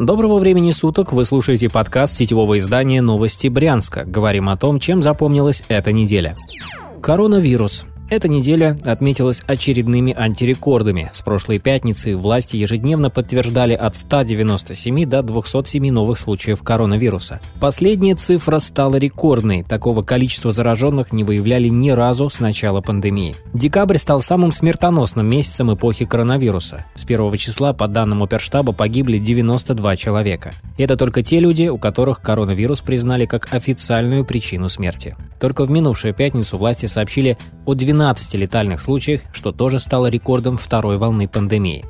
Доброго времени суток, вы слушаете подкаст сетевого издания «Новости Брянска». Говорим о том, чем запомнилась эта неделя. Коронавирус. Эта неделя отметилась очередными антирекордами. С прошлой пятницы власти ежедневно подтверждали от 197 до 207 новых случаев коронавируса. Последняя цифра стала рекордной. Такого количества зараженных не выявляли ни разу с начала пандемии. Декабрь стал самым смертоносным месяцем эпохи коронавируса. С первого числа, по данным оперштаба, погибли 92 человека. Это только те люди, у которых коронавирус признали как официальную причину смерти. Только в минувшую пятницу власти сообщили о 12 летальных случаях, что тоже стало рекордом второй волны пандемии.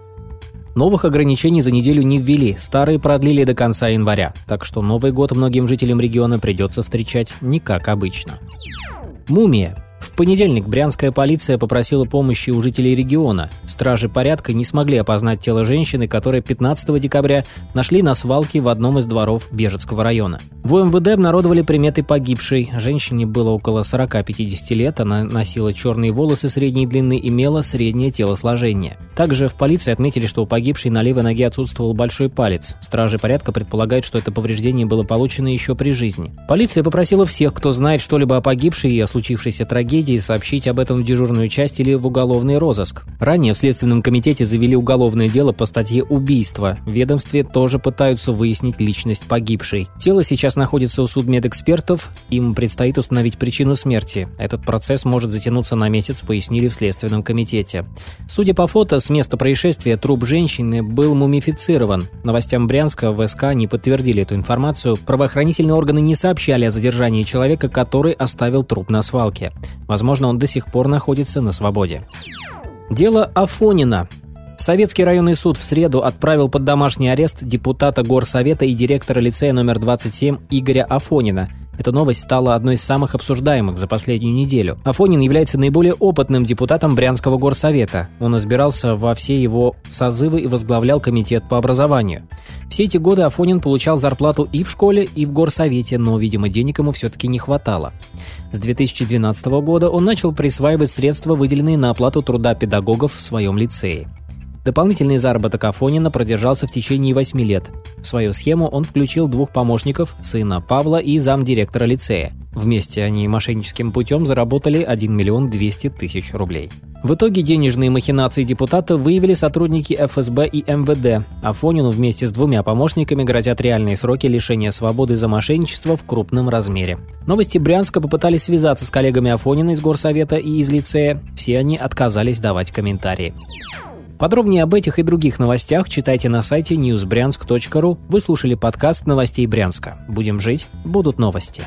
Новых ограничений за неделю не ввели, старые продлили до конца января, так что Новый год многим жителям региона придется встречать не как обычно. Мумия понедельник брянская полиция попросила помощи у жителей региона. Стражи порядка не смогли опознать тело женщины, которое 15 декабря нашли на свалке в одном из дворов Бежецкого района. В УМВД обнародовали приметы погибшей. Женщине было около 40-50 лет, она носила черные волосы средней длины, имела среднее телосложение. Также в полиции отметили, что у погибшей на левой ноге отсутствовал большой палец. Стражи порядка предполагают, что это повреждение было получено еще при жизни. Полиция попросила всех, кто знает что-либо о погибшей и о случившейся трагедии, трагедии сообщить об этом в дежурную часть или в уголовный розыск. Ранее в Следственном комитете завели уголовное дело по статье «Убийство». В ведомстве тоже пытаются выяснить личность погибшей. Тело сейчас находится у судмедэкспертов, им предстоит установить причину смерти. Этот процесс может затянуться на месяц, пояснили в Следственном комитете. Судя по фото, с места происшествия труп женщины был мумифицирован. Новостям Брянска в СК не подтвердили эту информацию. Правоохранительные органы не сообщали о задержании человека, который оставил труп на свалке. Возможно, он до сих пор находится на свободе. Дело Афонина. Советский районный суд в среду отправил под домашний арест депутата Горсовета и директора лицея номер 27 Игоря Афонина – эта новость стала одной из самых обсуждаемых за последнюю неделю. Афонин является наиболее опытным депутатом Брянского горсовета. Он избирался во все его созывы и возглавлял комитет по образованию. Все эти годы Афонин получал зарплату и в школе, и в горсовете, но, видимо, денег ему все-таки не хватало. С 2012 года он начал присваивать средства, выделенные на оплату труда педагогов в своем лицее. Дополнительный заработок Афонина продержался в течение 8 лет. В свою схему он включил двух помощников, сына Павла и замдиректора лицея. Вместе они мошенническим путем заработали 1 миллион 200 тысяч рублей. В итоге денежные махинации депутата выявили сотрудники ФСБ и МВД. Афонину вместе с двумя помощниками грозят реальные сроки лишения свободы за мошенничество в крупном размере. Новости Брянска попытались связаться с коллегами Афонина из Горсовета и из лицея. Все они отказались давать комментарии. Подробнее об этих и других новостях читайте на сайте newsbryansk.ru. Вы слушали подкаст новостей Брянска. Будем жить, будут новости.